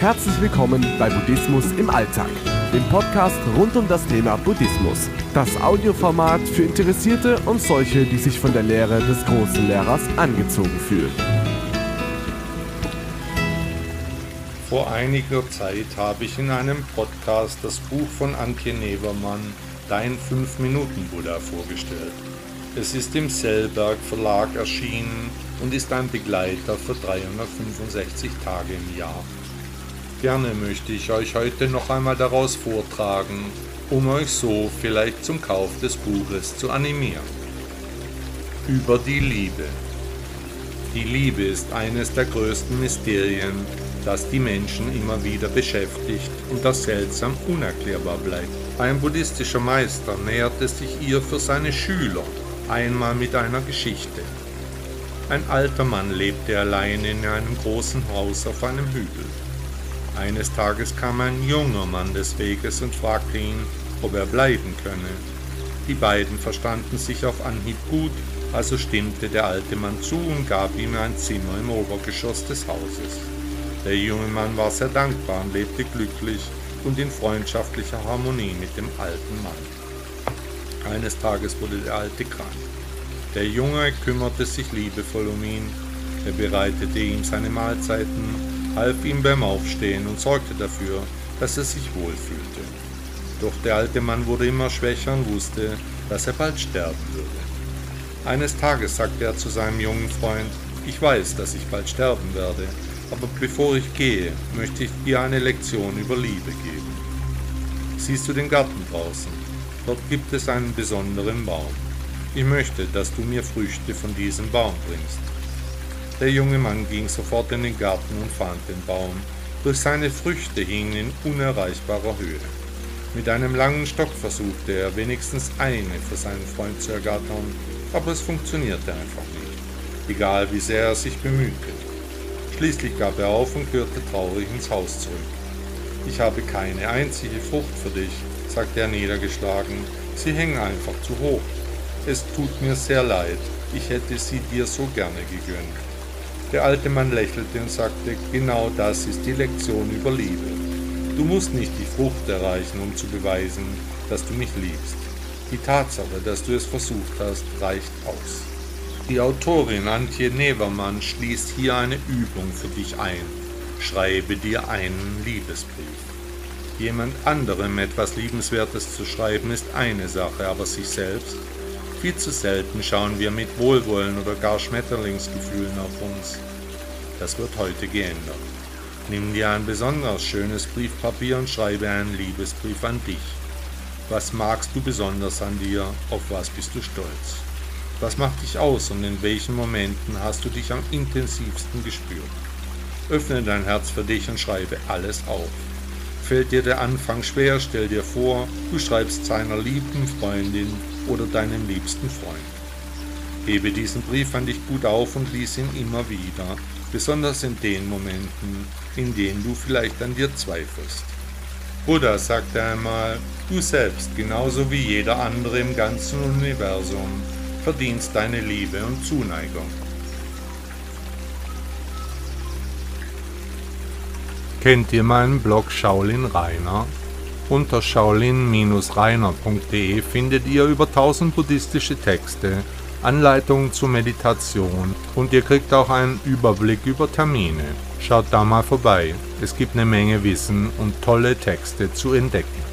Herzlich willkommen bei Buddhismus im Alltag, dem Podcast rund um das Thema Buddhismus. Das Audioformat für Interessierte und solche, die sich von der Lehre des großen Lehrers angezogen fühlen. Vor einiger Zeit habe ich in einem Podcast das Buch von Antje Nevermann Dein 5-Minuten-Buddha vorgestellt. Es ist im Sellberg Verlag erschienen und ist ein Begleiter für 365 Tage im Jahr. Gerne möchte ich euch heute noch einmal daraus vortragen, um euch so vielleicht zum Kauf des Buches zu animieren. Über die Liebe. Die Liebe ist eines der größten Mysterien, das die Menschen immer wieder beschäftigt und das seltsam unerklärbar bleibt. Ein buddhistischer Meister näherte sich ihr für seine Schüler, einmal mit einer Geschichte. Ein alter Mann lebte allein in einem großen Haus auf einem Hügel. Eines Tages kam ein junger Mann des Weges und fragte ihn, ob er bleiben könne. Die beiden verstanden sich auf Anhieb gut, also stimmte der alte Mann zu und gab ihm ein Zimmer im Obergeschoss des Hauses. Der junge Mann war sehr dankbar und lebte glücklich und in freundschaftlicher Harmonie mit dem alten Mann. Eines Tages wurde der Alte krank. Der Junge kümmerte sich liebevoll um ihn, er bereitete ihm seine Mahlzeiten half ihm beim Aufstehen und sorgte dafür, dass er sich wohlfühlte. Doch der alte Mann wurde immer schwächer und wusste, dass er bald sterben würde. Eines Tages sagte er zu seinem jungen Freund, ich weiß, dass ich bald sterben werde, aber bevor ich gehe, möchte ich dir eine Lektion über Liebe geben. Siehst du den Garten draußen? Dort gibt es einen besonderen Baum. Ich möchte, dass du mir Früchte von diesem Baum bringst. Der junge Mann ging sofort in den Garten und fand den Baum. Durch seine Früchte hingen in unerreichbarer Höhe. Mit einem langen Stock versuchte er wenigstens eine für seinen Freund zu ergattern, aber es funktionierte einfach nicht, egal wie sehr er sich bemühte. Schließlich gab er auf und kehrte traurig ins Haus zurück. Ich habe keine einzige Frucht für dich, sagte er niedergeschlagen, sie hängen einfach zu hoch. Es tut mir sehr leid, ich hätte sie dir so gerne gegönnt. Der alte Mann lächelte und sagte, genau das ist die Lektion über Liebe. Du musst nicht die Frucht erreichen, um zu beweisen, dass du mich liebst. Die Tatsache, dass du es versucht hast, reicht aus. Die Autorin Antje Nevermann schließt hier eine Übung für dich ein. Schreibe dir einen Liebesbrief. Jemand anderem etwas Liebenswertes zu schreiben ist eine Sache, aber sich selbst viel zu selten schauen wir mit Wohlwollen oder gar Schmetterlingsgefühlen auf uns. Das wird heute geändert. Nimm dir ein besonders schönes Briefpapier und schreibe einen Liebesbrief an dich. Was magst du besonders an dir? Auf was bist du stolz? Was macht dich aus und in welchen Momenten hast du dich am intensivsten gespürt? Öffne dein Herz für dich und schreibe alles auf. Fällt dir der Anfang schwer, stell dir vor, du schreibst seiner lieben Freundin oder deinem liebsten Freund. Hebe diesen Brief an dich gut auf und lies ihn immer wieder, besonders in den Momenten, in denen du vielleicht an dir zweifelst. Buddha sagte einmal, du selbst, genauso wie jeder andere im ganzen Universum, verdienst deine Liebe und Zuneigung. Kennt ihr meinen Blog Shaolin Rainer? Unter shaolin-reiner.de findet ihr über 1000 buddhistische Texte, Anleitungen zur Meditation und ihr kriegt auch einen Überblick über Termine. Schaut da mal vorbei, es gibt eine Menge Wissen und tolle Texte zu entdecken.